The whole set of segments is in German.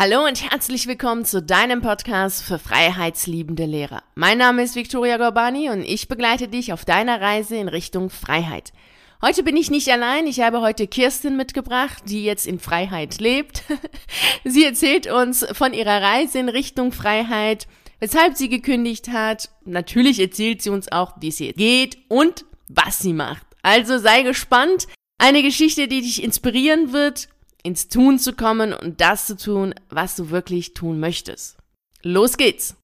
Hallo und herzlich willkommen zu deinem Podcast für freiheitsliebende Lehrer. Mein Name ist Victoria Gorbani und ich begleite dich auf deiner Reise in Richtung Freiheit. Heute bin ich nicht allein, ich habe heute Kirsten mitgebracht, die jetzt in Freiheit lebt. sie erzählt uns von ihrer Reise in Richtung Freiheit, weshalb sie gekündigt hat. Natürlich erzählt sie uns auch, wie es ihr geht und was sie macht. Also sei gespannt. Eine Geschichte, die dich inspirieren wird ins Tun zu kommen und das zu tun, was du wirklich tun möchtest. Los geht's!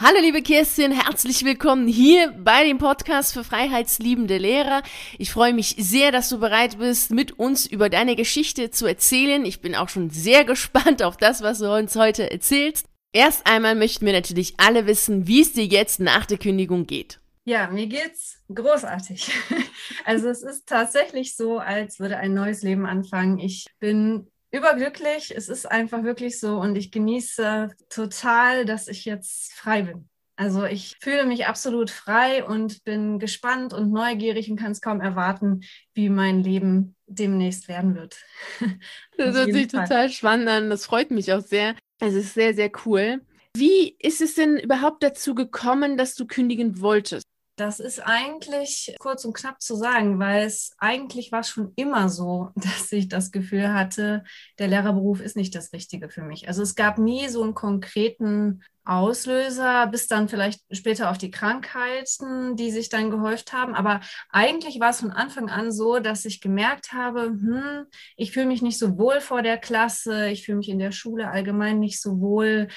Hallo liebe Kirstin, herzlich willkommen hier bei dem Podcast für freiheitsliebende Lehrer. Ich freue mich sehr, dass du bereit bist, mit uns über deine Geschichte zu erzählen. Ich bin auch schon sehr gespannt auf das, was du uns heute erzählst. Erst einmal möchten wir natürlich alle wissen, wie es dir jetzt nach der Kündigung geht. Ja, mir geht's großartig. Also es ist tatsächlich so, als würde ein neues Leben anfangen. Ich bin überglücklich. Es ist einfach wirklich so und ich genieße total, dass ich jetzt frei bin. Also ich fühle mich absolut frei und bin gespannt und neugierig und kann es kaum erwarten, wie mein Leben demnächst werden wird. Das hört sich Fall. total spannend an. Das freut mich auch sehr. Es ist sehr, sehr cool. Wie ist es denn überhaupt dazu gekommen, dass du kündigen wolltest? Das ist eigentlich kurz und knapp zu sagen, weil es eigentlich war schon immer so, dass ich das Gefühl hatte, der Lehrerberuf ist nicht das Richtige für mich. Also es gab nie so einen konkreten Auslöser, bis dann vielleicht später auf die Krankheiten, die sich dann gehäuft haben. Aber eigentlich war es von Anfang an so, dass ich gemerkt habe, hm, ich fühle mich nicht so wohl vor der Klasse, ich fühle mich in der Schule allgemein nicht so wohl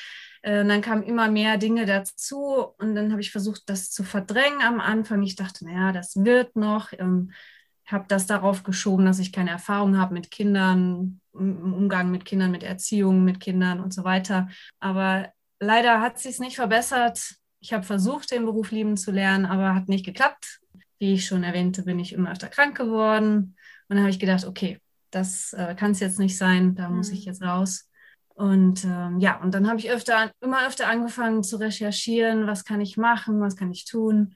äh, dann kamen immer mehr Dinge dazu und dann habe ich versucht, das zu verdrängen am Anfang. Ich dachte, naja, das wird noch. Ähm, habe das darauf geschoben, dass ich keine Erfahrung habe mit Kindern, im Umgang mit Kindern, mit Erziehung mit Kindern und so weiter. Aber leider hat es sich nicht verbessert. Ich habe versucht, den Beruf lieben zu lernen, aber hat nicht geklappt. Wie ich schon erwähnte, bin ich immer öfter krank geworden. Und dann habe ich gedacht, okay, das äh, kann es jetzt nicht sein, da muss ich mhm. jetzt raus. Und ähm, ja, und dann habe ich öfter, immer öfter angefangen zu recherchieren, was kann ich machen, was kann ich tun.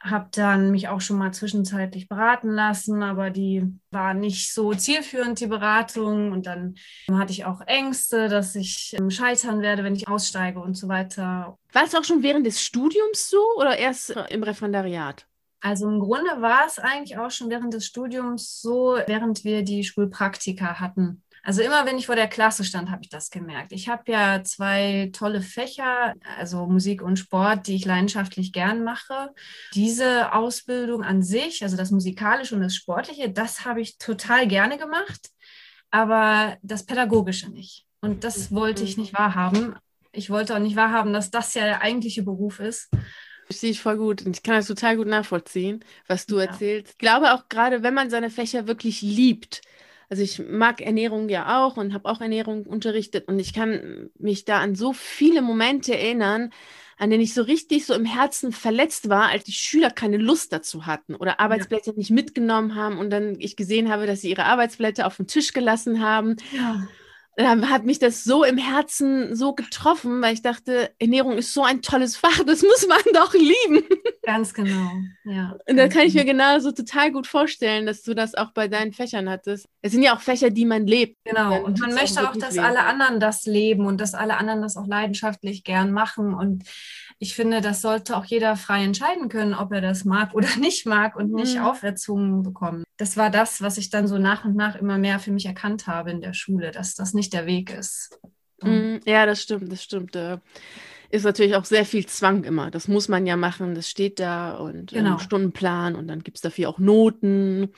Habe dann mich auch schon mal zwischenzeitlich beraten lassen, aber die war nicht so zielführend, die Beratung. Und dann hatte ich auch Ängste, dass ich ähm, scheitern werde, wenn ich aussteige und so weiter. War es auch schon während des Studiums so oder erst äh, im Referendariat? Also im Grunde war es eigentlich auch schon während des Studiums so, während wir die Schulpraktika hatten. Also immer, wenn ich vor der Klasse stand, habe ich das gemerkt. Ich habe ja zwei tolle Fächer, also Musik und Sport, die ich leidenschaftlich gern mache. Diese Ausbildung an sich, also das Musikalische und das Sportliche, das habe ich total gerne gemacht, aber das Pädagogische nicht. Und das wollte ich nicht wahrhaben. Ich wollte auch nicht wahrhaben, dass das ja der eigentliche Beruf ist. Verstehe ich voll gut und ich kann das total gut nachvollziehen, was du ja. erzählst. Ich glaube auch gerade, wenn man seine Fächer wirklich liebt, also ich mag Ernährung ja auch und habe auch Ernährung unterrichtet und ich kann mich da an so viele Momente erinnern, an denen ich so richtig so im Herzen verletzt war, als die Schüler keine Lust dazu hatten oder Arbeitsblätter ja. nicht mitgenommen haben und dann ich gesehen habe, dass sie ihre Arbeitsblätter auf den Tisch gelassen haben. Ja dann hat mich das so im Herzen so getroffen, weil ich dachte, Ernährung ist so ein tolles Fach, das muss man doch lieben. Ganz genau, ja. Und da kann ich mir genau so total gut vorstellen, dass du das auch bei deinen Fächern hattest. Es sind ja auch Fächer, die man lebt. Genau, und man möchte auch, dass leben. alle anderen das leben und dass alle anderen das auch leidenschaftlich gern machen und ich finde, das sollte auch jeder frei entscheiden können, ob er das mag oder nicht mag und nicht mhm. auferzwungen bekommen. Das war das, was ich dann so nach und nach immer mehr für mich erkannt habe in der Schule, dass das nicht der Weg ist. Mhm. Ja, das stimmt, das stimmt. Ist natürlich auch sehr viel Zwang immer. Das muss man ja machen, das steht da und ähm, genau. Stundenplan und dann gibt es dafür auch Noten.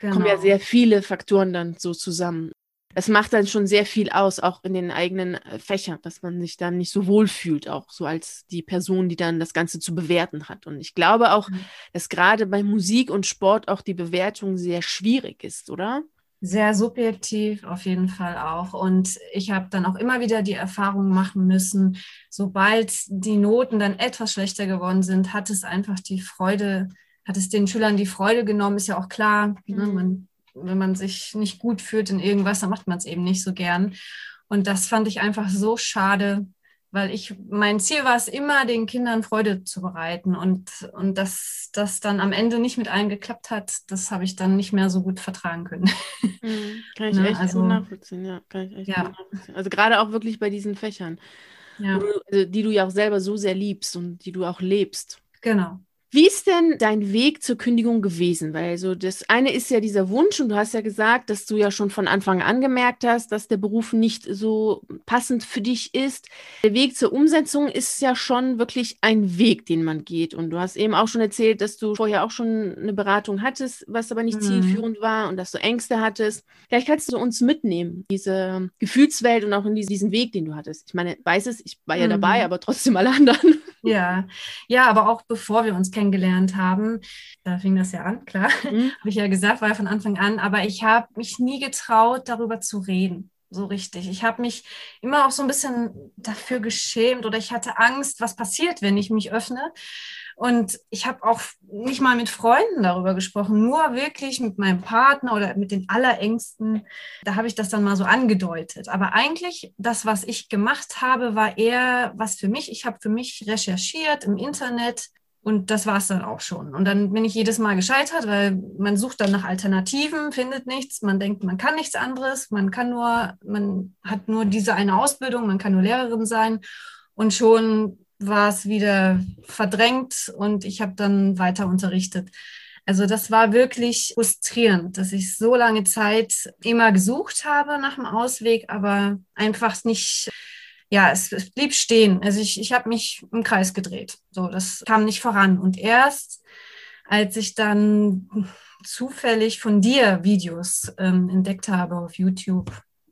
Genau. Kommen ja genau. sehr viele Faktoren dann so zusammen es macht dann schon sehr viel aus, auch in den eigenen äh, Fächern, dass man sich dann nicht so wohl fühlt, auch so als die Person, die dann das Ganze zu bewerten hat. Und ich glaube auch, mhm. dass gerade bei Musik und Sport auch die Bewertung sehr schwierig ist, oder? Sehr subjektiv auf jeden Fall auch. Und ich habe dann auch immer wieder die Erfahrung machen müssen, sobald die Noten dann etwas schlechter geworden sind, hat es einfach die Freude, hat es den Schülern die Freude genommen, ist ja auch klar. Ne? Mhm. Ne? Man wenn man sich nicht gut fühlt in irgendwas, dann macht man es eben nicht so gern. Und das fand ich einfach so schade, weil ich, mein Ziel war es immer, den Kindern Freude zu bereiten und, und dass das dann am Ende nicht mit allen geklappt hat, das habe ich dann nicht mehr so gut vertragen können. Mhm. Kann ich ne? echt also, nachvollziehen, ja, kann ich echt ja. nachvollziehen. Also gerade auch wirklich bei diesen Fächern, ja. du, also die du ja auch selber so sehr liebst und die du auch lebst. Genau. Wie ist denn dein Weg zur Kündigung gewesen? Weil so das eine ist ja dieser Wunsch und du hast ja gesagt, dass du ja schon von Anfang an gemerkt hast, dass der Beruf nicht so passend für dich ist. Der Weg zur Umsetzung ist ja schon wirklich ein Weg, den man geht. Und du hast eben auch schon erzählt, dass du vorher auch schon eine Beratung hattest, was aber nicht mhm. zielführend war und dass du Ängste hattest. Vielleicht kannst du uns mitnehmen, diese Gefühlswelt und auch in diesen Weg, den du hattest. Ich meine, weiß es, ich war ja mhm. dabei, aber trotzdem alle anderen. Ja, ja, aber auch bevor wir uns kennengelernt haben, da fing das ja an, klar, mhm. habe ich ja gesagt, war ja von Anfang an, aber ich habe mich nie getraut, darüber zu reden so richtig. Ich habe mich immer auch so ein bisschen dafür geschämt oder ich hatte Angst, was passiert, wenn ich mich öffne. Und ich habe auch nicht mal mit Freunden darüber gesprochen, nur wirklich mit meinem Partner oder mit den Allerängsten. Da habe ich das dann mal so angedeutet. Aber eigentlich, das, was ich gemacht habe, war eher was für mich. Ich habe für mich recherchiert im Internet, und das war es dann auch schon. Und dann bin ich jedes Mal gescheitert, weil man sucht dann nach Alternativen, findet nichts. Man denkt, man kann nichts anderes. Man kann nur, man hat nur diese eine Ausbildung, man kann nur Lehrerin sein. Und schon war es wieder verdrängt und ich habe dann weiter unterrichtet. Also das war wirklich frustrierend, dass ich so lange Zeit immer gesucht habe nach einem Ausweg, aber einfach nicht, ja, es, es blieb stehen. Also ich, ich habe mich im Kreis gedreht. So, das kam nicht voran. Und erst als ich dann zufällig von dir Videos ähm, entdeckt habe auf YouTube,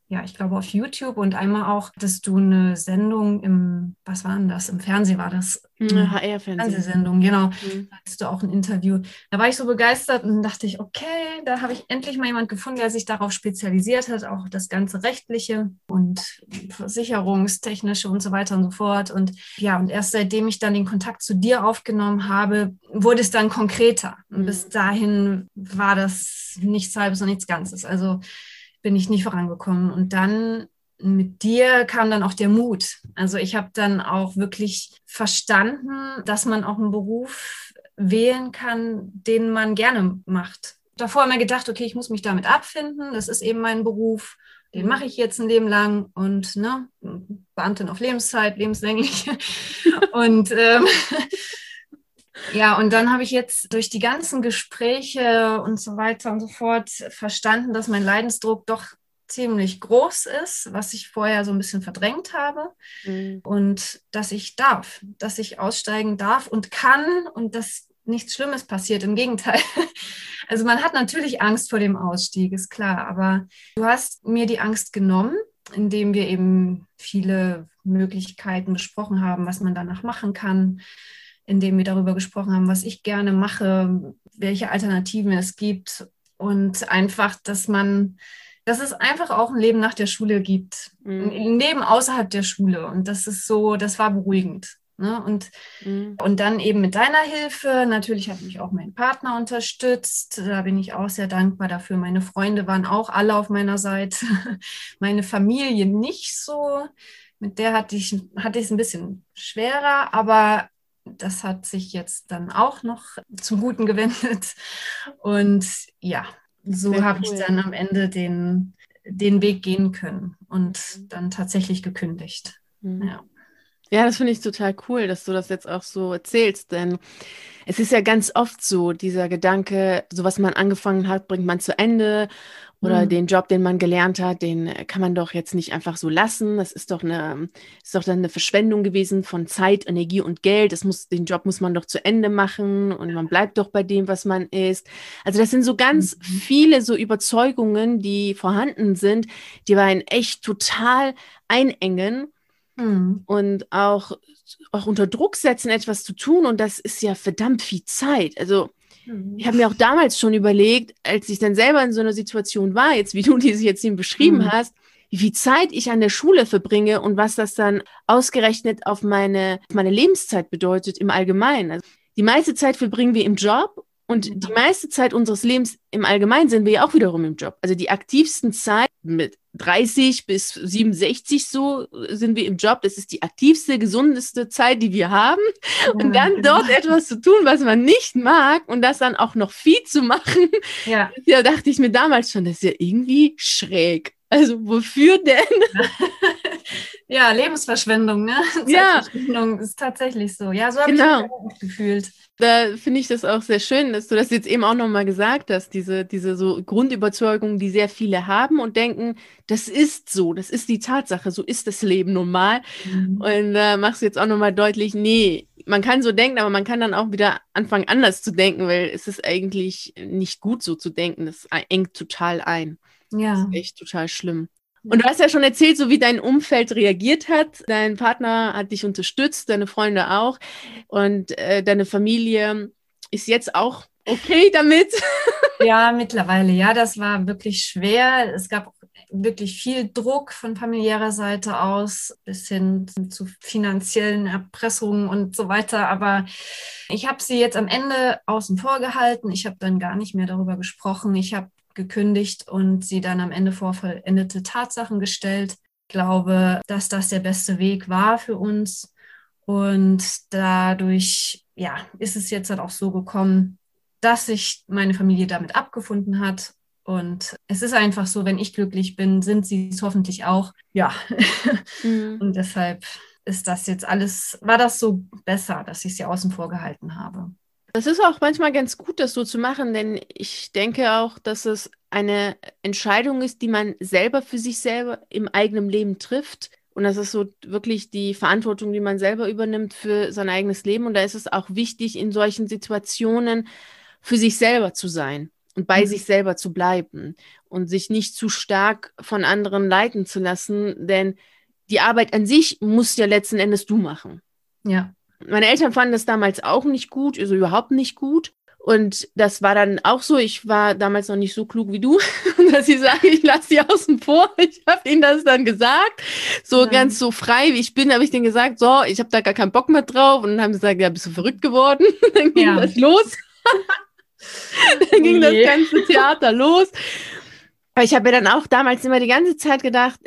ja, ich glaube auf YouTube und einmal auch, dass du eine Sendung im, was war denn das? Im Fernsehen war das. HR-Fernsehen. Fernsehsendung, genau. Mhm. Da hattest du auch ein Interview. Da war ich so begeistert und dachte ich, okay, da habe ich endlich mal jemand gefunden, der sich darauf spezialisiert hat, auch das ganze Rechtliche und Versicherungstechnische und so weiter und so fort. Und ja, und erst seitdem ich dann den Kontakt zu dir aufgenommen habe, wurde es dann konkreter. Und mhm. bis dahin war das nichts Halbes und nichts Ganzes. Also bin ich nicht vorangekommen. Und dann mit dir kam dann auch der Mut. Also ich habe dann auch wirklich verstanden, dass man auch einen Beruf wählen kann, den man gerne macht. Davor immer gedacht, okay, ich muss mich damit abfinden, das ist eben mein Beruf, den mache ich jetzt ein Leben lang und ne, Beamtin auf Lebenszeit, lebenslänglich. und ähm, ja, und dann habe ich jetzt durch die ganzen Gespräche und so weiter und so fort verstanden, dass mein Leidensdruck doch ziemlich groß ist, was ich vorher so ein bisschen verdrängt habe. Mhm. Und dass ich darf, dass ich aussteigen darf und kann und dass nichts Schlimmes passiert. Im Gegenteil. Also man hat natürlich Angst vor dem Ausstieg, ist klar. Aber du hast mir die Angst genommen, indem wir eben viele Möglichkeiten besprochen haben, was man danach machen kann in dem wir darüber gesprochen haben, was ich gerne mache, welche Alternativen es gibt und einfach, dass man, dass es einfach auch ein Leben nach der Schule gibt, mhm. ein Leben außerhalb der Schule und das ist so, das war beruhigend. Ne? Und, mhm. und dann eben mit deiner Hilfe, natürlich hat mich auch mein Partner unterstützt, da bin ich auch sehr dankbar dafür. Meine Freunde waren auch alle auf meiner Seite, meine Familie nicht so. Mit der hatte ich, hatte ich es ein bisschen schwerer, aber das hat sich jetzt dann auch noch zum Guten gewendet. Und ja, so habe cool. ich dann am Ende den, den Weg gehen können und mhm. dann tatsächlich gekündigt. Mhm. Ja. Ja, das finde ich total cool, dass du das jetzt auch so erzählst, denn es ist ja ganz oft so, dieser Gedanke, so was man angefangen hat, bringt man zu Ende oder mhm. den Job, den man gelernt hat, den kann man doch jetzt nicht einfach so lassen. Das ist doch eine, ist doch dann eine Verschwendung gewesen von Zeit, Energie und Geld. Das muss, den Job muss man doch zu Ende machen und man bleibt doch bei dem, was man ist. Also das sind so ganz mhm. viele so Überzeugungen, die vorhanden sind, die einen echt total einengen mhm. und auch, auch unter Druck setzen, etwas zu tun. Und das ist ja verdammt viel Zeit. Also. Ich habe mir auch damals schon überlegt, als ich dann selber in so einer Situation war, jetzt wie du diese jetzt eben beschrieben mhm. hast, wie viel Zeit ich an der Schule verbringe und was das dann ausgerechnet auf meine, meine Lebenszeit bedeutet im Allgemeinen. Also die meiste Zeit verbringen wir im Job und mhm. die meiste Zeit unseres Lebens im Allgemeinen sind wir ja auch wiederum im Job. Also die aktivsten Zeit mit 30 bis 67 so sind wir im Job. Das ist die aktivste, gesundeste Zeit, die wir haben. Und dann genau. dort etwas zu tun, was man nicht mag und das dann auch noch viel zu machen. Ja. ja, dachte ich mir damals schon, das ist ja irgendwie schräg. Also wofür denn? ja, Lebensverschwendung, ne? Ja. Zeitverschwendung ist tatsächlich so. Ja, so habe genau. ich mich auch gefühlt da finde ich das auch sehr schön, dass du das jetzt eben auch nochmal gesagt hast, diese, diese so Grundüberzeugung, die sehr viele haben und denken, das ist so, das ist die Tatsache, so ist das Leben normal. Mhm. Und da äh, machst du jetzt auch nochmal deutlich, nee, man kann so denken, aber man kann dann auch wieder anfangen, anders zu denken, weil es ist eigentlich nicht gut so zu denken, das engt total ein. Ja. Das ist echt total schlimm. Und du hast ja schon erzählt, so wie dein Umfeld reagiert hat. Dein Partner hat dich unterstützt, deine Freunde auch. Und äh, deine Familie ist jetzt auch okay damit. Ja, mittlerweile. Ja, das war wirklich schwer. Es gab wirklich viel Druck von familiärer Seite aus bis hin zu finanziellen Erpressungen und so weiter. Aber ich habe sie jetzt am Ende außen vor gehalten. Ich habe dann gar nicht mehr darüber gesprochen. Ich habe gekündigt und sie dann am Ende vor vollendete Tatsachen gestellt. Ich glaube, dass das der beste Weg war für uns. Und dadurch, ja, ist es jetzt dann auch so gekommen, dass sich meine Familie damit abgefunden hat. Und es ist einfach so, wenn ich glücklich bin, sind sie es hoffentlich auch. Ja. Mhm. Und deshalb ist das jetzt alles, war das so besser, dass ich sie außen vor gehalten habe. Es ist auch manchmal ganz gut, das so zu machen, denn ich denke auch, dass es eine Entscheidung ist, die man selber für sich selber im eigenen Leben trifft. Und das ist so wirklich die Verantwortung, die man selber übernimmt für sein eigenes Leben. Und da ist es auch wichtig, in solchen Situationen für sich selber zu sein und bei mhm. sich selber zu bleiben und sich nicht zu stark von anderen leiten zu lassen, denn die Arbeit an sich muss ja letzten Endes du machen. Ja. Meine Eltern fanden das damals auch nicht gut, also überhaupt nicht gut. Und das war dann auch so, ich war damals noch nicht so klug wie du, dass ich sage, ich lasse sie außen vor. Ich habe ihnen das dann gesagt. So ja. ganz so frei wie ich bin, habe ich denen gesagt, so, ich habe da gar keinen Bock mehr drauf. Und dann haben sie gesagt, ja, bist du verrückt geworden? dann ging ja. das los. dann ging das ganze Theater los. Aber ich habe mir dann auch damals immer die ganze Zeit gedacht,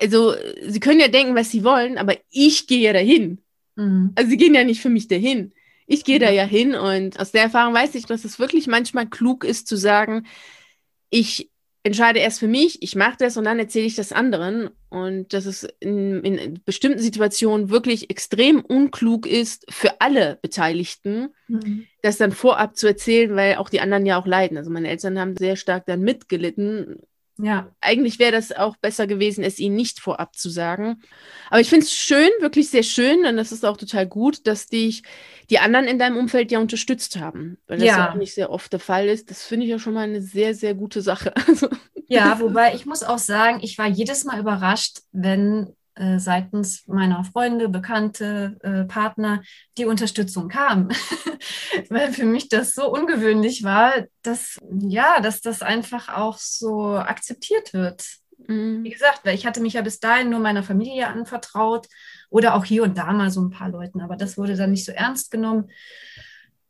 also sie können ja denken, was sie wollen, aber ich gehe ja dahin. Mhm. Also sie gehen ja nicht für mich dahin. Ich gehe da ja hin und aus der Erfahrung weiß ich, dass es wirklich manchmal klug ist zu sagen, ich entscheide erst für mich, ich mache das und dann erzähle ich das anderen. Und dass es in, in, bestimmten Situationen wirklich extrem unklug ist für alle Beteiligten, mhm. das dann vorab zu erzählen, weil auch die anderen ja auch leiden. Also meine Eltern haben sehr stark dann mitgelitten, ja. Eigentlich wäre das auch besser gewesen, es ihnen nicht vorab zu sagen. Aber ich finde es schön, wirklich sehr schön, und das ist auch total gut, dass dich die anderen in deinem Umfeld ja unterstützt haben. Weil das ja, auch nicht sehr oft der Fall ist. Das finde ich ja schon mal eine sehr, sehr gute Sache. ja, wobei ich muss auch sagen, ich war jedes Mal überrascht, wenn äh, seitens meiner Freunde, Bekannte, äh, Partner die Unterstützung kam. Weil für mich das so ungewöhnlich war, dass, ja, dass das einfach auch so akzeptiert wird. Mhm. Wie gesagt, weil ich hatte mich ja bis dahin nur meiner Familie anvertraut oder auch hier und da mal so ein paar Leuten, aber das wurde dann nicht so ernst genommen.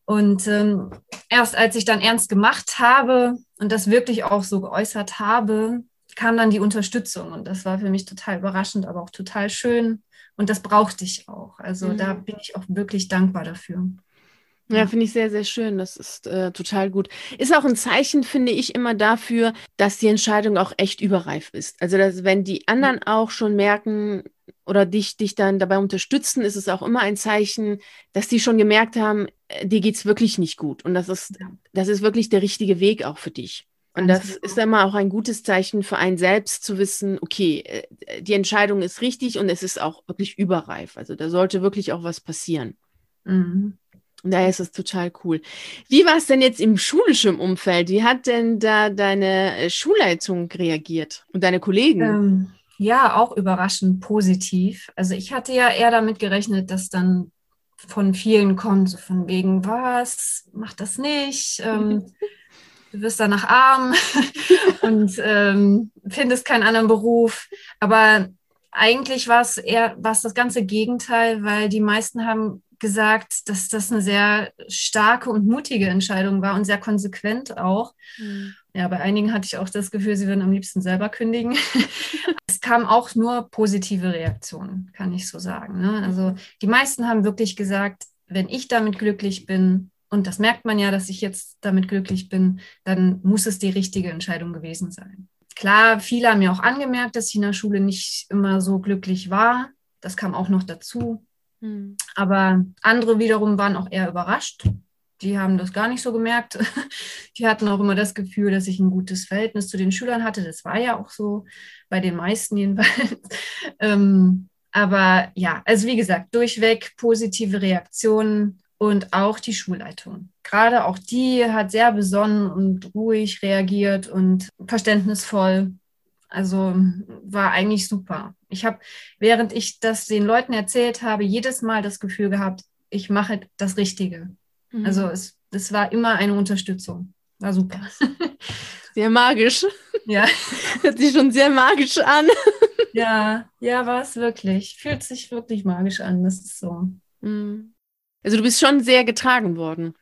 Und ähm, erst als ich dann ernst gemacht habe und das wirklich auch so geäußert habe, kam dann die Unterstützung und das war für mich total überraschend, aber auch total schön und das brauchte ich auch. Also mhm. da bin ich auch wirklich dankbar dafür. Ja, finde ich sehr, sehr schön. Das ist äh, total gut. Ist auch ein Zeichen, finde ich, immer dafür, dass die Entscheidung auch echt überreif ist. Also, dass, wenn die anderen auch schon merken oder dich, dich dann dabei unterstützen, ist es auch immer ein Zeichen, dass die schon gemerkt haben, äh, dir geht es wirklich nicht gut. Und das ist, das ist wirklich der richtige Weg auch für dich. Und das genau. ist immer auch ein gutes Zeichen für einen selbst zu wissen, okay, äh, die Entscheidung ist richtig und es ist auch wirklich überreif. Also da sollte wirklich auch was passieren. Mhm. Und daher ist es total cool. Wie war es denn jetzt im schulischen Umfeld? Wie hat denn da deine äh, Schulleitung reagiert und deine Kollegen? Ähm, ja, auch überraschend positiv. Also ich hatte ja eher damit gerechnet, dass dann von vielen kommt, so von wegen, was, mach das nicht. Ähm, du wirst danach arm und ähm, findest keinen anderen Beruf. Aber eigentlich war es eher was das ganze Gegenteil, weil die meisten haben gesagt, dass das eine sehr starke und mutige Entscheidung war und sehr konsequent auch. Mhm. Ja, bei einigen hatte ich auch das Gefühl, sie würden am liebsten selber kündigen. es kamen auch nur positive Reaktionen, kann ich so sagen. Ne? Also die meisten haben wirklich gesagt, wenn ich damit glücklich bin, und das merkt man ja, dass ich jetzt damit glücklich bin, dann muss es die richtige Entscheidung gewesen sein. Klar, viele haben mir auch angemerkt, dass ich in der Schule nicht immer so glücklich war. Das kam auch noch dazu. Hm. Aber andere wiederum waren auch eher überrascht. Die haben das gar nicht so gemerkt. Die hatten auch immer das Gefühl, dass ich ein gutes Verhältnis zu den Schülern hatte. Das war ja auch so, bei den meisten jedenfalls. ähm, aber ja, also wie gesagt, durchweg positive Reaktionen und auch die Schulleitung. Gerade auch die hat sehr besonnen und ruhig reagiert und verständnisvoll. Also war eigentlich super. Ich habe, während ich das den Leuten erzählt habe, jedes Mal das Gefühl gehabt, ich mache das Richtige. Mhm. Also es, es war immer eine Unterstützung. War super. Sehr magisch. Ja. Hört sich schon sehr magisch an. Ja, ja, war es wirklich. Fühlt sich wirklich magisch an. Das ist so. Mhm. Also du bist schon sehr getragen worden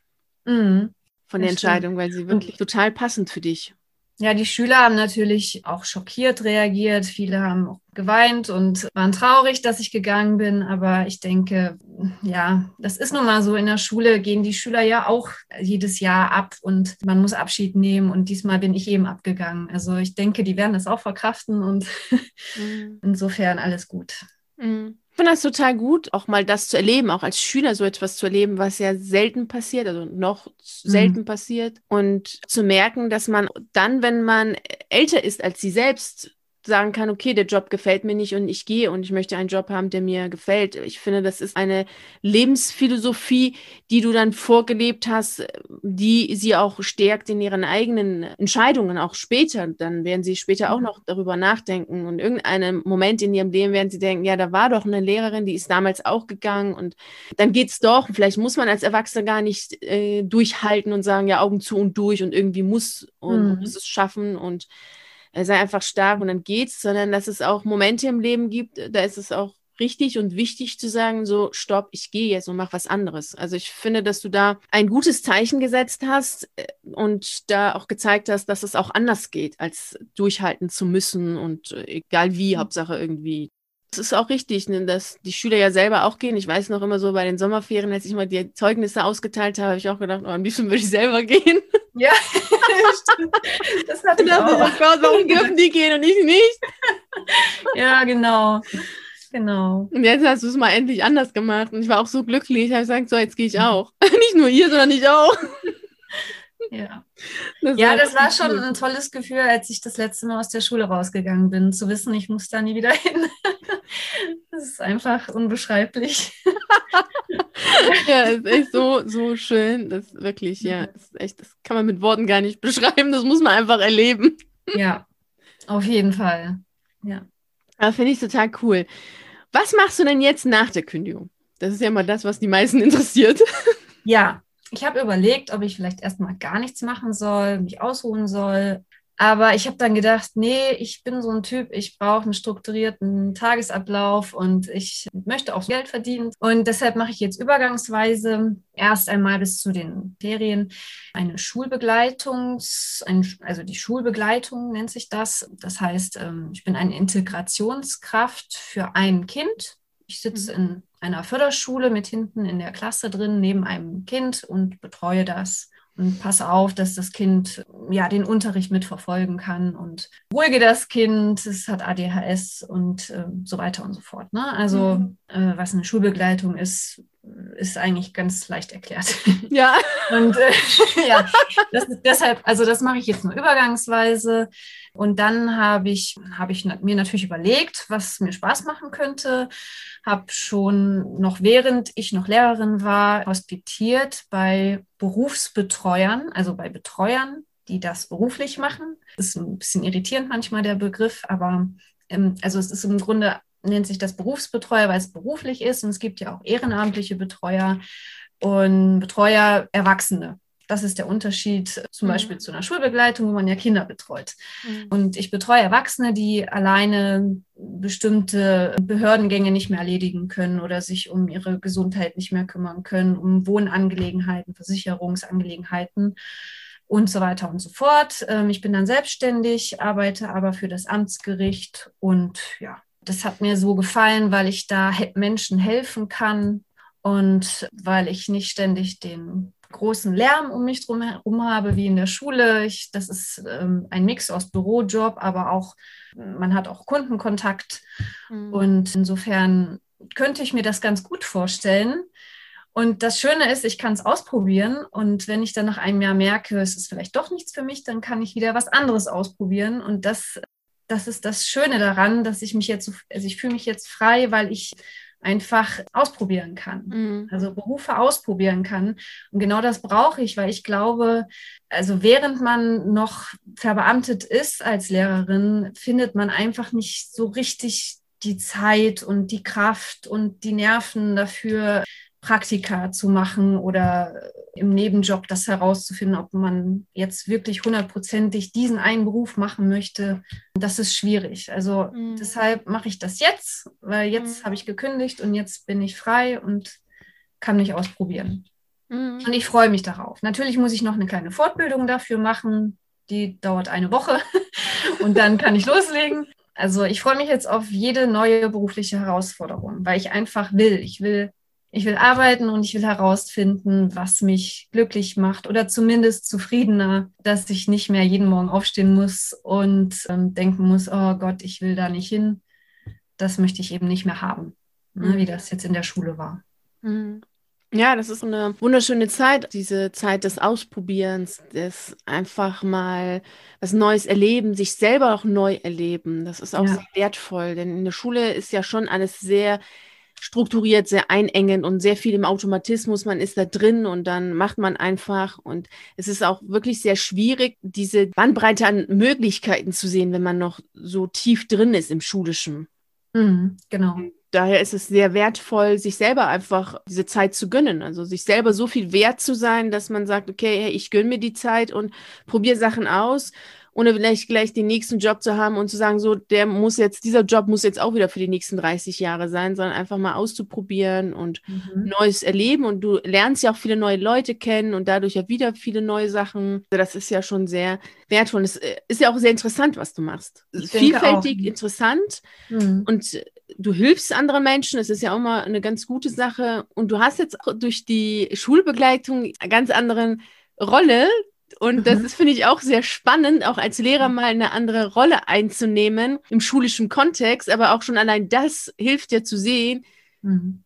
mhm. von der Entscheidung, weil sie wirklich total passend für dich. Ja, die Schüler haben natürlich auch schockiert reagiert. Viele haben auch geweint und waren traurig, dass ich gegangen bin. Aber ich denke, ja, das ist nun mal so. In der Schule gehen die Schüler ja auch jedes Jahr ab und man muss Abschied nehmen. Und diesmal bin ich eben abgegangen. Also ich denke, die werden das auch verkraften und mhm. insofern alles gut. Mhm. Ich finde das total gut, auch mal das zu erleben, auch als Schüler so etwas zu erleben, was ja selten passiert, also noch mhm. selten passiert. Und zu merken, dass man dann, wenn man älter ist als sie selbst, sagen kann, okay, der Job gefällt mir nicht und ich gehe und ich möchte einen Job haben, der mir gefällt. Ich finde, das ist eine Lebensphilosophie, die du dann vorgelebt hast, die sie auch stärkt in ihren eigenen Entscheidungen, auch später. Dann werden sie später auch noch darüber nachdenken und irgendeinem Moment in ihrem Leben werden sie denken, ja, da war doch eine Lehrerin, die ist damals auch gegangen und dann geht's doch. Vielleicht muss man als Erwachsener gar nicht äh, durchhalten und sagen, ja, Augen zu und durch und irgendwie muss und mhm. muss es schaffen und sei einfach stark und dann geht's, sondern dass es auch Momente im Leben gibt, da ist es auch richtig und wichtig zu sagen, so, stopp, ich gehe jetzt und mach was anderes. Also ich finde, dass du da ein gutes Zeichen gesetzt hast äh, und da auch gezeigt hast, dass es auch anders geht, als durchhalten zu müssen und äh, egal wie, mhm. Hauptsache irgendwie. Es ist auch richtig, ne, dass die Schüler ja selber auch gehen. Ich weiß noch immer so bei den Sommerferien, als ich mal die Zeugnisse ausgeteilt habe, habe ich auch gedacht, oh, am liebsten würde ich selber gehen. Ja, stimmt. Das hatte ich auch. Oh Gott, warum dürfen die gehen und ich nicht? Ja, genau. Genau. Und jetzt hast du es mal endlich anders gemacht. Und ich war auch so glücklich. Ich habe gesagt, so, jetzt gehe ich auch. nicht nur ihr, sondern ich auch. Ja, das, ja, war, das war schon ein tolles Gefühl, als ich das letzte Mal aus der Schule rausgegangen bin, zu wissen, ich muss da nie wieder hin. Das ist einfach unbeschreiblich. ja, ist echt so, so schön. Das wirklich, ja, das ist echt, das kann man mit Worten gar nicht beschreiben. Das muss man einfach erleben. Ja, auf jeden Fall. Ja. Aber finde ich total cool. Was machst du denn jetzt nach der Kündigung? Das ist ja mal das, was die meisten interessiert. Ja, ich habe überlegt, ob ich vielleicht erstmal gar nichts machen soll, mich ausruhen soll. Aber ich habe dann gedacht, nee, ich bin so ein Typ, ich brauche einen strukturierten Tagesablauf und ich möchte auch Geld verdienen. Und deshalb mache ich jetzt übergangsweise erst einmal bis zu den Ferien eine Schulbegleitungs, also die Schulbegleitung nennt sich das. Das heißt, ähm, ich bin eine Integrationskraft für ein Kind. Ich sitze mhm. in einer Förderschule mit hinten in der Klasse drin, neben einem Kind und betreue das und passe auf, dass das Kind ja den Unterricht mitverfolgen kann und ruhige das Kind, es hat ADHS und äh, so weiter und so fort. Ne? Also mhm. äh, was eine Schulbegleitung ist, ist eigentlich ganz leicht erklärt. Ja. und äh, ja, das, deshalb, also das mache ich jetzt nur übergangsweise. Und dann habe ich, habe ich mir natürlich überlegt, was mir Spaß machen könnte. Habe schon noch während ich noch Lehrerin war, hospitiert bei Berufsbetreuern, also bei Betreuern, die das beruflich machen. Das ist ein bisschen irritierend manchmal der Begriff, aber ähm, also es ist im Grunde nennt sich das Berufsbetreuer, weil es beruflich ist. Und es gibt ja auch ehrenamtliche Betreuer und Betreuer Erwachsene. Das ist der Unterschied zum mhm. Beispiel zu einer Schulbegleitung, wo man ja Kinder betreut. Mhm. Und ich betreue Erwachsene, die alleine bestimmte Behördengänge nicht mehr erledigen können oder sich um ihre Gesundheit nicht mehr kümmern können, um Wohnangelegenheiten, Versicherungsangelegenheiten und so weiter und so fort. Ähm, ich bin dann selbstständig, arbeite aber für das Amtsgericht und ja, das hat mir so gefallen, weil ich da Menschen helfen kann und weil ich nicht ständig den großen Lärm um mich herum habe, wie in der Schule. Ich, das ist ähm, ein Mix aus Bürojob, aber auch, man hat auch Kundenkontakt. Mhm. Und insofern könnte ich mir das ganz gut vorstellen. Und das Schöne ist, ich kann es ausprobieren. Und wenn ich dann nach einem Jahr merke, es ist vielleicht doch nichts für mich, dann kann ich wieder was anderes ausprobieren. Und das, das ist das Schöne daran, dass ich mich jetzt, also ich fühle mich jetzt frei, weil ich einfach ausprobieren kann. Mhm. Also Berufe ausprobieren kann. Und genau das brauche ich, weil ich glaube, also während man noch verbeamtet ist als Lehrerin, findet man einfach nicht so richtig die Zeit und die Kraft und die Nerven dafür, Praktika zu machen oder im Nebenjob das herauszufinden, ob man jetzt wirklich hundertprozentig diesen einen Beruf machen möchte. Das ist schwierig. Also mhm. deshalb mache ich das jetzt, weil jetzt mhm. habe ich gekündigt und jetzt bin ich frei und kann mich ausprobieren. Mhm. Und ich freue mich darauf. Natürlich muss ich noch eine kleine Fortbildung dafür machen. Die dauert eine Woche und dann kann ich loslegen. Also ich freue mich jetzt auf jede neue berufliche Herausforderung, weil ich einfach will. Ich will ich will arbeiten und ich will herausfinden, was mich glücklich macht oder zumindest zufriedener, dass ich nicht mehr jeden Morgen aufstehen muss und ähm, denken muss, oh Gott, ich will da nicht hin. Das möchte ich eben nicht mehr haben, ne, mhm. wie das jetzt in der Schule war. Mhm. Ja, das ist eine wunderschöne Zeit, diese Zeit des Ausprobierens, des einfach mal was Neues erleben, sich selber auch neu erleben. Das ist auch ja. sehr wertvoll, denn in der Schule ist ja schon alles sehr strukturiert, sehr einengend und sehr viel im Automatismus. Man ist da drin und dann macht man einfach. Und es ist auch wirklich sehr schwierig, diese Bandbreite an Möglichkeiten zu sehen, wenn man noch so tief drin ist im Schulischen. Mhm, genau. Daher ist es sehr wertvoll, sich selber einfach diese Zeit zu gönnen. Also sich selber so viel wert zu sein, dass man sagt, okay, ich gönne mir die Zeit und probiere Sachen aus ohne vielleicht gleich den nächsten Job zu haben und zu sagen, so, der muss jetzt, dieser Job muss jetzt auch wieder für die nächsten 30 Jahre sein, sondern einfach mal auszuprobieren und mhm. Neues erleben. Und du lernst ja auch viele neue Leute kennen und dadurch ja wieder viele neue Sachen. Also das ist ja schon sehr wertvoll. Es äh, ist ja auch sehr interessant, was du machst. Vielfältig, interessant mhm. und du hilfst anderen Menschen, das ist ja auch mal eine ganz gute Sache. Und du hast jetzt durch die Schulbegleitung eine ganz andere Rolle, und das mhm. ist, finde ich, auch sehr spannend, auch als Lehrer mal eine andere Rolle einzunehmen im schulischen Kontext. Aber auch schon allein das hilft dir zu sehen, mhm.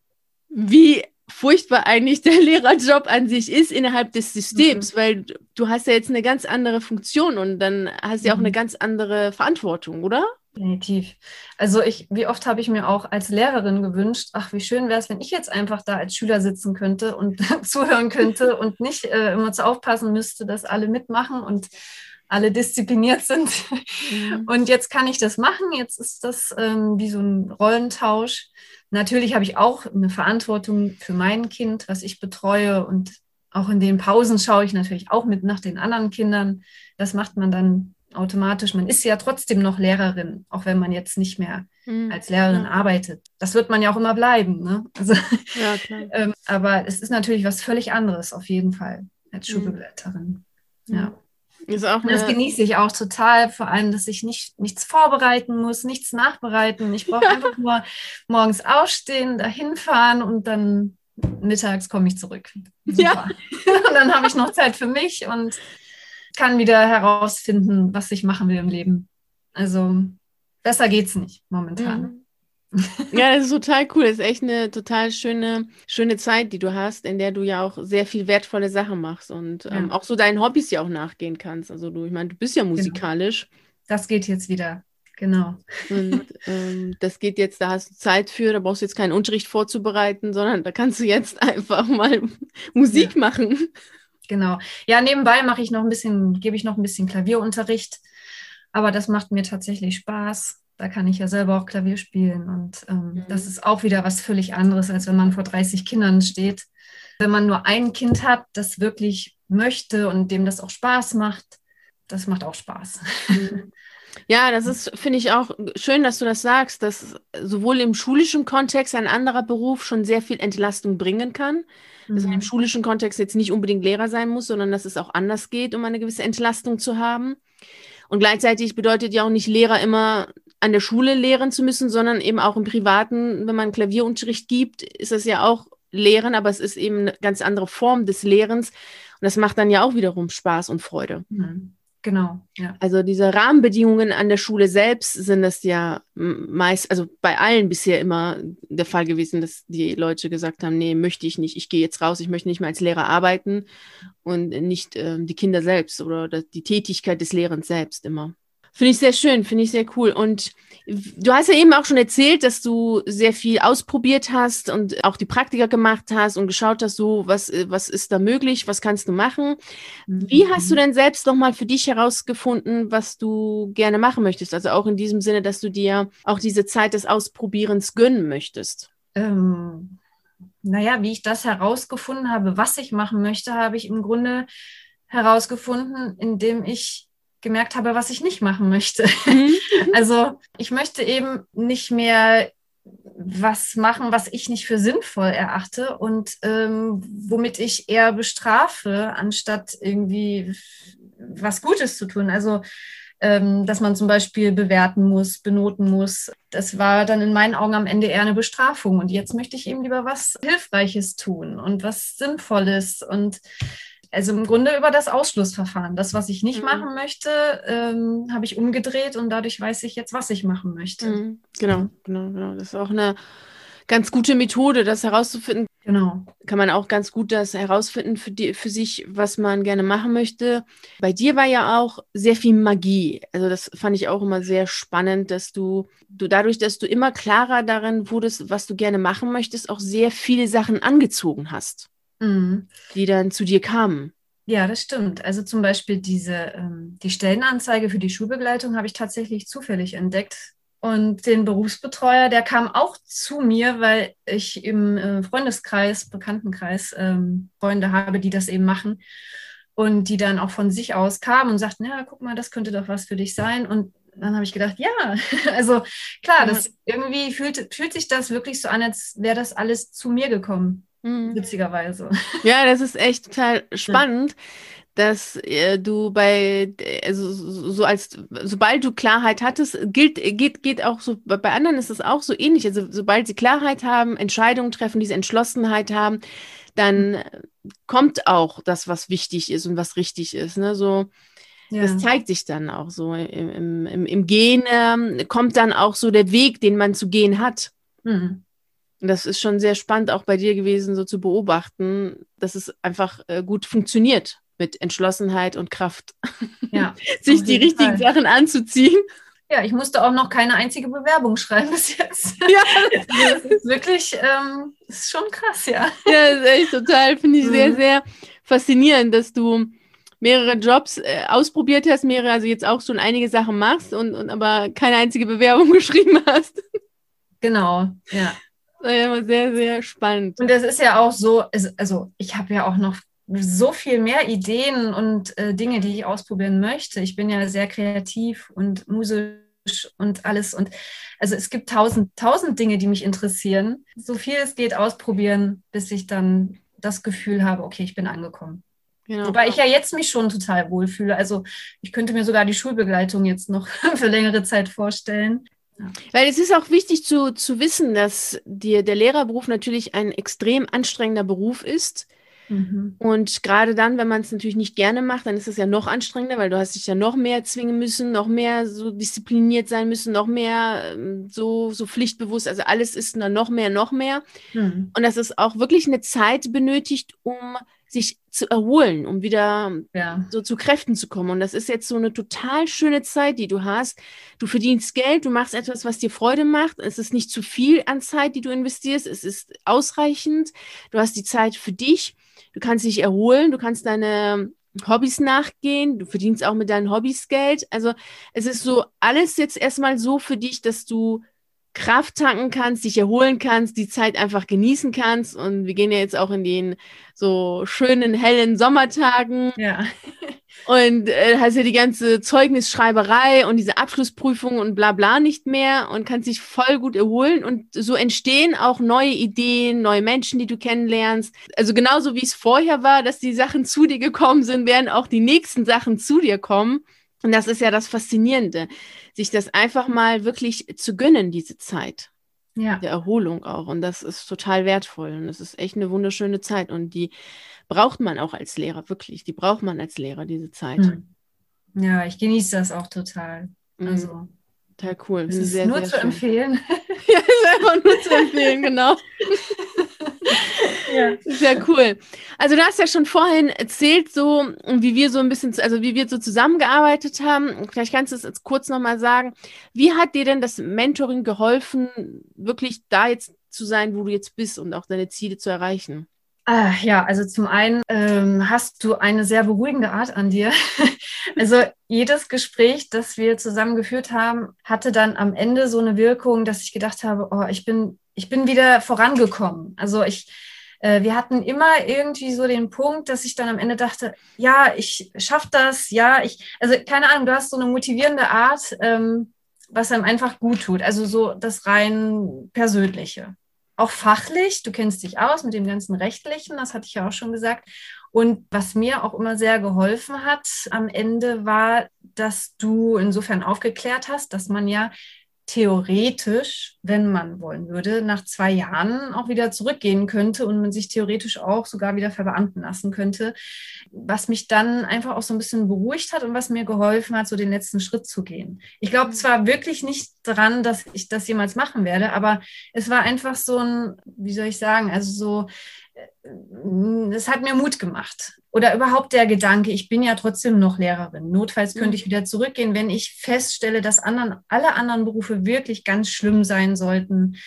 wie furchtbar eigentlich der Lehrerjob an sich ist innerhalb des Systems, mhm. weil du hast ja jetzt eine ganz andere Funktion und dann hast du ja auch eine mhm. ganz andere Verantwortung, oder? Definitiv. Also ich, wie oft habe ich mir auch als Lehrerin gewünscht, ach, wie schön wäre es, wenn ich jetzt einfach da als Schüler sitzen könnte und zuhören könnte und nicht äh, immer zu aufpassen müsste, dass alle mitmachen und alle diszipliniert sind. Mhm. Und jetzt kann ich das machen. Jetzt ist das ähm, wie so ein Rollentausch. Natürlich habe ich auch eine Verantwortung für mein Kind, was ich betreue. Und auch in den Pausen schaue ich natürlich auch mit nach den anderen Kindern. Das macht man dann automatisch. Man ist ja trotzdem noch Lehrerin, auch wenn man jetzt nicht mehr mhm. als Lehrerin ja. arbeitet. Das wird man ja auch immer bleiben. Ne? Also, ja, ähm, aber es ist natürlich was völlig anderes, auf jeden Fall, als mhm. Schulbegleiterin. Mhm. Ja. Ist auch das genieße ich auch total, vor allem, dass ich nicht, nichts vorbereiten muss, nichts nachbereiten. Ich brauche einfach nur morgens aufstehen, dahin fahren und dann mittags komme ich zurück. Super. Ja. und dann habe ich noch Zeit für mich und kann wieder herausfinden, was ich machen will im Leben. Also besser geht's nicht momentan. Mhm. Ja, das ist total cool. Das ist echt eine total schöne, schöne Zeit, die du hast, in der du ja auch sehr viel wertvolle Sachen machst und ja. ähm, auch so deinen Hobbys ja auch nachgehen kannst. Also du, ich meine, du bist ja genau. musikalisch. Genau. Das geht jetzt wieder. Genau. Und ähm, das geht jetzt, da hast du Zeit für, da brauchst du jetzt keinen Unterricht vorzubereiten, sondern da kannst du jetzt einfach mal Musik ja. machen. Genau. Ja, nebenbei mache ich noch ein bisschen, gebe ich noch ein bisschen Klavierunterricht, aber das macht mir tatsächlich Spaß. Da kann ich ja selber auch Klavier spielen und ähm, mhm. das ist auch wieder was völlig anderes, als wenn man vor 30 Kindern steht. Wenn man nur ein Kind hat, das wirklich möchte und dem das auch Spaß macht, das macht auch Spaß. Ja, das ist, finde ich auch schön, dass du das sagst, dass sowohl im schulischen Kontext ein anderer Beruf schon sehr viel Entlastung bringen kann. Mhm. Dass man im schulischen Kontext jetzt nicht unbedingt Lehrer sein muss, sondern dass es auch anders geht, um eine gewisse Entlastung zu haben. Und gleichzeitig bedeutet ja auch nicht Lehrer immer an der Schule lehren zu müssen, sondern eben auch im Privaten, wenn man Klavierunterricht gibt, ist das ja auch Lehren, aber es ist eben eine ganz andere Form des Lehrens. Und das macht dann ja auch wiederum Spaß und Freude. Mhm. Genau. Ja. Also diese Rahmenbedingungen an der Schule selbst sind das ja meist, also bei allen bisher immer der Fall gewesen, dass die Leute gesagt haben, nee, möchte ich nicht, ich gehe jetzt raus, ich möchte nicht mehr als Lehrer arbeiten und nicht äh, die Kinder selbst oder die Tätigkeit des Lehrens selbst immer. Finde ich sehr schön, finde ich sehr cool. Und du hast ja eben auch schon erzählt, dass du sehr viel ausprobiert hast und auch die Praktika gemacht hast und geschaut hast, so was, was ist da möglich, was kannst du machen. Wie hast du mhm. denn selbst nochmal für dich herausgefunden, was du gerne machen möchtest? Also auch in diesem Sinne, dass du dir auch diese Zeit des Ausprobierens gönnen möchtest. Ähm, naja, wie ich das herausgefunden habe, was ich machen möchte, habe ich im Grunde herausgefunden, indem ich gemerkt habe, was ich nicht machen möchte. Mhm. Also ich möchte eben nicht mehr was machen, was ich nicht für sinnvoll erachte und ähm, womit ich eher bestrafe, anstatt irgendwie was Gutes zu tun. Also ähm, dass man zum Beispiel bewerten muss, benoten muss. Das war dann in meinen Augen am Ende eher eine Bestrafung. Und jetzt möchte ich eben lieber was Hilfreiches tun und was Sinnvolles und also im Grunde über das Ausschlussverfahren. Das, was ich nicht mhm. machen möchte, ähm, habe ich umgedreht und dadurch weiß ich jetzt, was ich machen möchte. Mhm. Genau, genau, genau. Das ist auch eine ganz gute Methode, das herauszufinden. Genau. Kann man auch ganz gut das herausfinden für, die, für sich, was man gerne machen möchte. Bei dir war ja auch sehr viel Magie. Also das fand ich auch immer sehr spannend, dass du, du dadurch, dass du immer klarer darin wurdest, was du gerne machen möchtest, auch sehr viele Sachen angezogen hast mhm. die dann zu dir kamen. Ja, das stimmt. Also zum Beispiel diese, ähm, die Stellenanzeige für die Schulbegleitung habe ich tatsächlich zufällig entdeckt. Und den Berufsbetreuer, der kam auch zu mir, weil ich im äh, Freundeskreis, Bekanntenkreis ähm, Freunde habe, die das eben machen und die dann auch von sich aus kamen und sagten, ja, guck mal, das könnte doch was für dich sein. Und dann habe ich gedacht, ja, also klar, das irgendwie fühlt, fühlt sich das wirklich so an, als wäre das alles zu mir gekommen. Mhm. Witzigerweise. Ja, das ist echt total spannend. Ja dass äh, du bei, also so als, sobald du Klarheit hattest, gilt, geht, geht auch so, bei anderen ist es auch so ähnlich. Also sobald sie Klarheit haben, Entscheidungen treffen, diese Entschlossenheit haben, dann mhm. kommt auch das, was wichtig ist und was richtig ist. Ne? So, ja. das zeigt sich dann auch so im, im, im Gehen, äh, kommt dann auch so der Weg, den man zu gehen hat. Mhm. Und das ist schon sehr spannend auch bei dir gewesen, so zu beobachten, dass es einfach äh, gut funktioniert mit Entschlossenheit und Kraft, ja, sich die richtigen Fall. Sachen anzuziehen. Ja, ich musste auch noch keine einzige Bewerbung schreiben bis jetzt. Ja, das ist wirklich, ähm, ist schon krass, ja. Ja, das ist echt total, finde ich mhm. sehr, sehr faszinierend, dass du mehrere Jobs äh, ausprobiert hast, mehrere, also jetzt auch schon einige Sachen machst und, und aber keine einzige Bewerbung geschrieben hast. Genau, ja. Ja, sehr, sehr spannend. Und das ist ja auch so, also ich habe ja auch noch so viel mehr Ideen und äh, Dinge, die ich ausprobieren möchte. Ich bin ja sehr kreativ und musisch und alles. Und also es gibt tausend, tausend Dinge, die mich interessieren. So viel es geht ausprobieren, bis ich dann das Gefühl habe, okay, ich bin angekommen. Genau. Wobei ich ja jetzt mich schon total wohlfühle. Also ich könnte mir sogar die Schulbegleitung jetzt noch für längere Zeit vorstellen. Weil es ist auch wichtig zu, zu wissen, dass dir der Lehrerberuf natürlich ein extrem anstrengender Beruf ist. Mhm. Und gerade dann, wenn man es natürlich nicht gerne macht, dann ist es ja noch anstrengender, weil du hast dich ja noch mehr zwingen müssen, noch mehr so diszipliniert sein müssen, noch mehr ähm, so, so pflichtbewusst. Also alles ist dann noch mehr, noch mehr. Mhm. Und dass es auch wirklich eine Zeit benötigt, um sich zu erholen, um wieder ja. so zu Kräften zu kommen. Und das ist jetzt so eine total schöne Zeit, die du hast. Du verdienst Geld, du machst etwas, was dir Freude macht. Es ist nicht zu viel an Zeit, die du investierst. Es ist ausreichend. Du hast die Zeit für dich. Du kannst dich erholen. Du kannst deine Hobbys nachgehen. Du verdienst auch mit deinen Hobbys Geld. Also es ist so alles jetzt erstmal so für dich, dass du Kraft tanken kannst, dich erholen kannst, die Zeit einfach genießen kannst. Und wir gehen ja jetzt auch in den so schönen, hellen Sommertagen. Ja. Und äh, hast ja die ganze Zeugnisschreiberei und diese Abschlussprüfung und bla bla nicht mehr und kannst dich voll gut erholen. Und so entstehen auch neue Ideen, neue Menschen, die du kennenlernst. Also genauso wie es vorher war, dass die Sachen zu dir gekommen sind, werden auch die nächsten Sachen zu dir kommen. Und das ist ja das Faszinierende, sich das einfach mal wirklich zu gönnen, diese Zeit. Ja. Der Erholung auch. Und das ist total wertvoll. Und das ist echt eine wunderschöne Zeit. Und die braucht man auch als Lehrer, wirklich. Die braucht man als Lehrer, diese Zeit. Hm. Ja, ich genieße das auch total. Mhm. Also. Total cool. Es ist sehr, nur sehr zu schön. empfehlen. ja, ist einfach nur zu empfehlen, genau. ja. Sehr cool. Also du hast ja schon vorhin erzählt, so wie wir so ein bisschen, also wie wir so zusammengearbeitet haben. Vielleicht kannst du es jetzt kurz nochmal sagen. Wie hat dir denn das Mentoring geholfen, wirklich da jetzt zu sein, wo du jetzt bist und auch deine Ziele zu erreichen? Ah, ja, also zum einen ähm, hast du eine sehr beruhigende Art an dir. also jedes Gespräch, das wir zusammen geführt haben, hatte dann am Ende so eine Wirkung, dass ich gedacht habe, oh, ich bin, ich bin wieder vorangekommen. Also ich, äh, wir hatten immer irgendwie so den Punkt, dass ich dann am Ende dachte, ja, ich schaffe das, ja, ich, also keine Ahnung, du hast so eine motivierende Art, ähm, was einem einfach gut tut. Also so das rein persönliche auch fachlich, du kennst dich aus mit dem ganzen Rechtlichen, das hatte ich ja auch schon gesagt. Und was mir auch immer sehr geholfen hat am Ende war, dass du insofern aufgeklärt hast, dass man ja theoretisch, wenn man wollen würde, nach zwei Jahren auch wieder zurückgehen könnte und man sich theoretisch auch sogar wieder verbeamten lassen könnte, was mich dann einfach auch so ein bisschen beruhigt hat und was mir geholfen hat, so den letzten Schritt zu gehen. Ich glaube zwar wirklich nicht dran, dass ich das jemals machen werde, aber es war einfach so ein, wie soll ich sagen, also so, äh, es hat mir Mut gemacht. Oder überhaupt der Gedanke, ich bin ja trotzdem noch Lehrerin. Notfalls könnte ich wieder zurückgehen, wenn ich feststelle, dass anderen, alle anderen Berufe wirklich ganz schlimm sein sollten,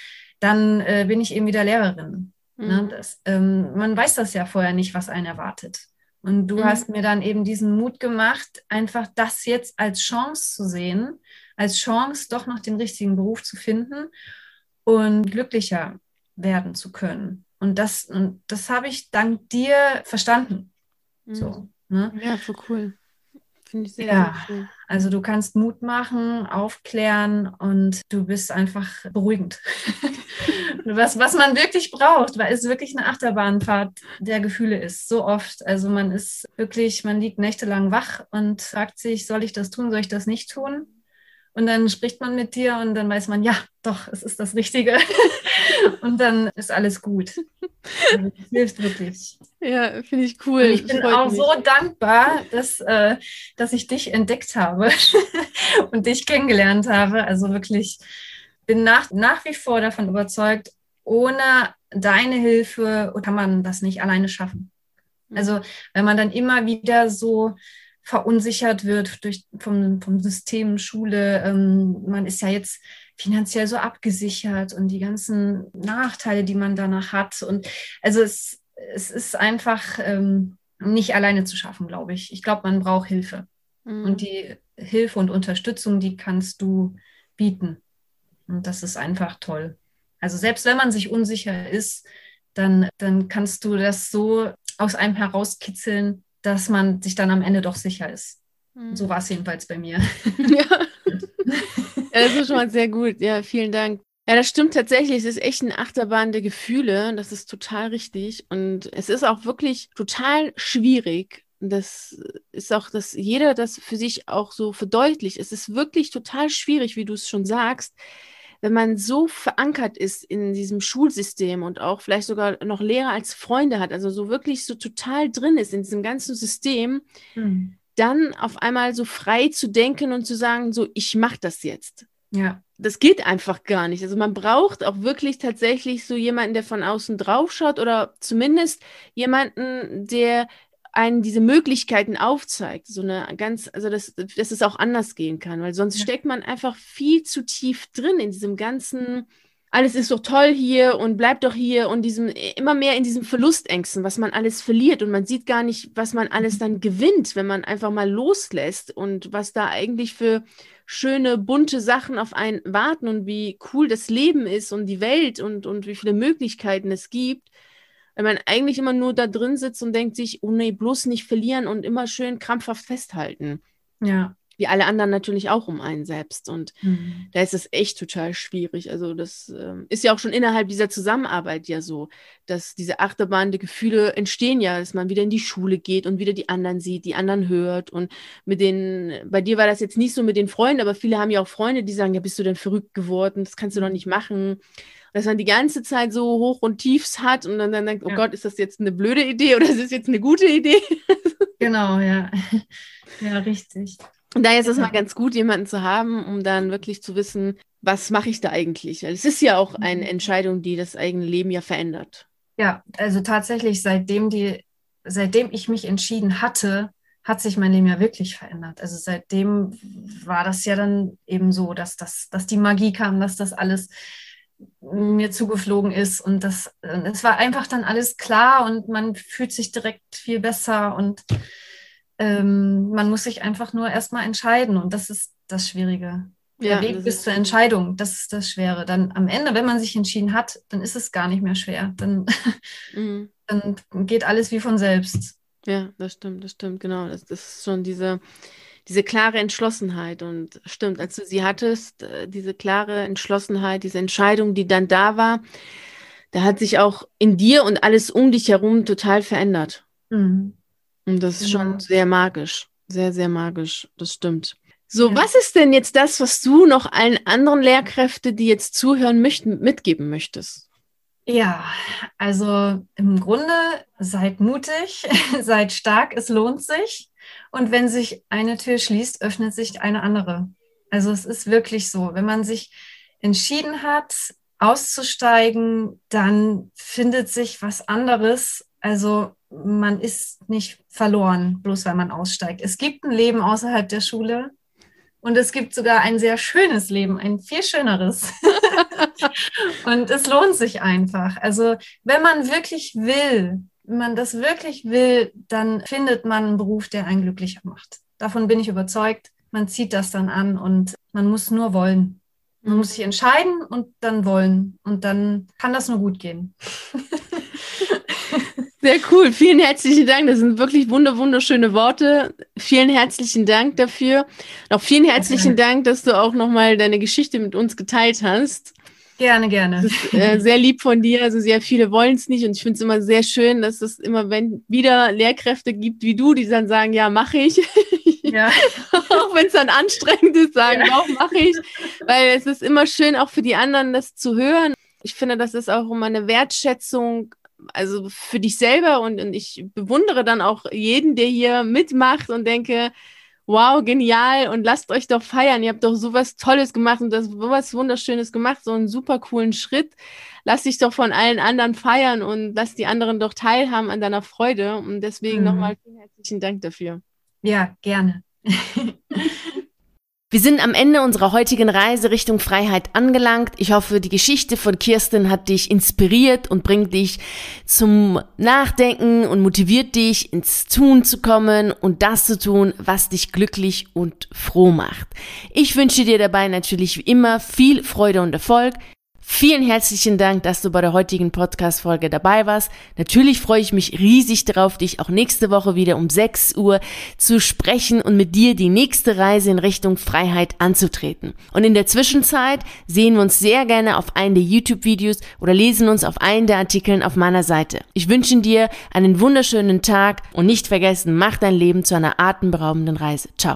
dann äh, bin ich eben wieder Lehrerin. Mhm. Ne? Das, ähm, man weiß das ja vorher nicht, was einen erwartet. Und du mhm. hast mir dann eben diesen Mut gemacht, einfach das jetzt als Chance zu sehen, als Chance, doch noch den richtigen Beruf zu finden und glücklicher werden zu können. Und das, und das habe ich dank dir verstanden. Mhm. So, ne? Ja, voll cool. Finde ich sehr, ja. sehr cool. Also du kannst Mut machen, aufklären und du bist einfach beruhigend. was, was man wirklich braucht, weil es wirklich eine Achterbahnfahrt der Gefühle ist. So oft. Also man ist wirklich, man liegt nächtelang wach und fragt sich, soll ich das tun, soll ich das nicht tun? Und dann spricht man mit dir und dann weiß man, ja, doch, es ist das Richtige. und dann ist alles gut. Also, das hilft wirklich. Ja, finde ich cool. Und ich bin auch mich. so dankbar, dass, äh, dass ich dich entdeckt habe und dich kennengelernt habe. Also wirklich bin nach, nach wie vor davon überzeugt, ohne deine Hilfe kann man das nicht alleine schaffen. Also wenn man dann immer wieder so verunsichert wird durch, vom, vom System Schule. Ähm, man ist ja jetzt finanziell so abgesichert und die ganzen Nachteile, die man danach hat. Und also es, es ist einfach ähm, nicht alleine zu schaffen, glaube ich. Ich glaube, man braucht Hilfe. Mhm. Und die Hilfe und Unterstützung, die kannst du bieten. Und das ist einfach toll. Also selbst wenn man sich unsicher ist, dann, dann kannst du das so aus einem herauskitzeln, dass man sich dann am Ende doch sicher ist. Mhm. So war es jedenfalls bei mir. Ja. ja, das ist schon mal sehr gut. Ja, vielen Dank. Ja, das stimmt tatsächlich. Es ist echt eine Achterbahn der Gefühle. Das ist total richtig. Und es ist auch wirklich total schwierig. Das ist auch, dass jeder das für sich auch so verdeutlicht. Es ist wirklich total schwierig, wie du es schon sagst, wenn man so verankert ist in diesem Schulsystem und auch vielleicht sogar noch Lehrer als Freunde hat, also so wirklich so total drin ist in diesem ganzen System, mhm. dann auf einmal so frei zu denken und zu sagen, so, ich mache das jetzt. Ja. Das geht einfach gar nicht. Also man braucht auch wirklich tatsächlich so jemanden, der von außen drauf schaut oder zumindest jemanden, der einen diese Möglichkeiten aufzeigt, so eine ganz, also dass, dass es auch anders gehen kann, weil sonst ja. steckt man einfach viel zu tief drin in diesem ganzen, alles ist doch toll hier und bleibt doch hier und diesem, immer mehr in diesem Verlustängsten, was man alles verliert und man sieht gar nicht, was man alles dann gewinnt, wenn man einfach mal loslässt und was da eigentlich für schöne, bunte Sachen auf einen warten und wie cool das Leben ist und die Welt und, und wie viele Möglichkeiten es gibt, wenn man eigentlich immer nur da drin sitzt und denkt sich, oh nee, bloß nicht verlieren und immer schön krampfhaft festhalten. Ja wie alle anderen natürlich auch um einen selbst. Und mhm. da ist es echt total schwierig. Also das äh, ist ja auch schon innerhalb dieser Zusammenarbeit ja so, dass diese Achterbahn der Gefühle entstehen ja, dass man wieder in die Schule geht und wieder die anderen sieht, die anderen hört. Und mit den, bei dir war das jetzt nicht so mit den Freunden, aber viele haben ja auch Freunde, die sagen, ja, bist du denn verrückt geworden? Das kannst du doch nicht machen. Dass man die ganze Zeit so hoch und tiefs hat und dann, dann denkt, oh ja. Gott, ist das jetzt eine blöde Idee oder ist das jetzt eine gute Idee? Genau, ja. Ja, richtig. Und daher ist es mal ganz gut, jemanden zu haben, um dann wirklich zu wissen, was mache ich da eigentlich? Es ist ja auch eine mhm. Entscheidung, die das eigene Leben ja verändert. Ja, also tatsächlich, seitdem die, seitdem ich mich entschieden hatte, hat sich mein Leben ja wirklich verändert. Also seitdem war das ja dann eben so, dass, das, dass die Magie kam, dass das alles mir zugeflogen ist und das, es war einfach dann alles klar und man fühlt sich direkt viel besser und ähm, man muss sich einfach nur erstmal entscheiden und das ist das Schwierige. Der ja, Weg bis zur Entscheidung, das ist das Schwere. Dann am Ende, wenn man sich entschieden hat, dann ist es gar nicht mehr schwer. Dann, mhm. dann geht alles wie von selbst. Ja, das stimmt, das stimmt, genau. Das, das ist schon diese, diese klare Entschlossenheit. Und stimmt, als du sie hattest, äh, diese klare Entschlossenheit, diese Entscheidung, die dann da war, da hat sich auch in dir und alles um dich herum total verändert. Mhm. Und das ist genau. schon sehr magisch. Sehr, sehr magisch. Das stimmt. So, ja. was ist denn jetzt das, was du noch allen anderen Lehrkräften, die jetzt zuhören möchten, mitgeben möchtest? Ja, also im Grunde seid mutig, seid stark, es lohnt sich. Und wenn sich eine Tür schließt, öffnet sich eine andere. Also es ist wirklich so, wenn man sich entschieden hat, auszusteigen, dann findet sich was anderes. Also man ist nicht verloren, bloß weil man aussteigt. Es gibt ein Leben außerhalb der Schule und es gibt sogar ein sehr schönes Leben, ein viel schöneres. und es lohnt sich einfach. Also wenn man wirklich will, man das wirklich will, dann findet man einen Beruf, der einen glücklicher macht. Davon bin ich überzeugt. Man zieht das dann an und man muss nur wollen. Man muss sich entscheiden und dann wollen. Und dann kann das nur gut gehen. Sehr cool. Vielen herzlichen Dank. Das sind wirklich wunderschöne Worte. Vielen herzlichen Dank dafür. Auch vielen herzlichen. Dank, dass du auch nochmal deine Geschichte mit uns geteilt hast. Gerne, gerne. Das ist äh, sehr lieb von dir. Also sehr viele wollen es nicht und ich finde es immer sehr schön, dass es immer, wenn wieder Lehrkräfte gibt wie du, die dann sagen, ja, mache ich. Ja. auch wenn es dann anstrengend ist, sagen, ja. auch mache ich. Weil es ist immer schön, auch für die anderen das zu hören. Ich finde, das ist auch immer eine Wertschätzung also für dich selber und, und ich bewundere dann auch jeden, der hier mitmacht und denke, wow, genial und lasst euch doch feiern. Ihr habt doch sowas Tolles gemacht und das sowas Wunderschönes gemacht, so einen super coolen Schritt. Lass dich doch von allen anderen feiern und lass die anderen doch teilhaben an deiner Freude. Und deswegen mhm. nochmal vielen herzlichen Dank dafür. Ja, gerne. Wir sind am Ende unserer heutigen Reise Richtung Freiheit angelangt. Ich hoffe, die Geschichte von Kirsten hat dich inspiriert und bringt dich zum Nachdenken und motiviert dich ins Tun zu kommen und das zu tun, was dich glücklich und froh macht. Ich wünsche dir dabei natürlich wie immer viel Freude und Erfolg. Vielen herzlichen Dank, dass du bei der heutigen Podcast-Folge dabei warst. Natürlich freue ich mich riesig darauf, dich auch nächste Woche wieder um 6 Uhr zu sprechen und mit dir die nächste Reise in Richtung Freiheit anzutreten. Und in der Zwischenzeit sehen wir uns sehr gerne auf einen der YouTube-Videos oder lesen uns auf einen der Artikeln auf meiner Seite. Ich wünsche dir einen wunderschönen Tag und nicht vergessen, mach dein Leben zu einer atemberaubenden Reise. Ciao.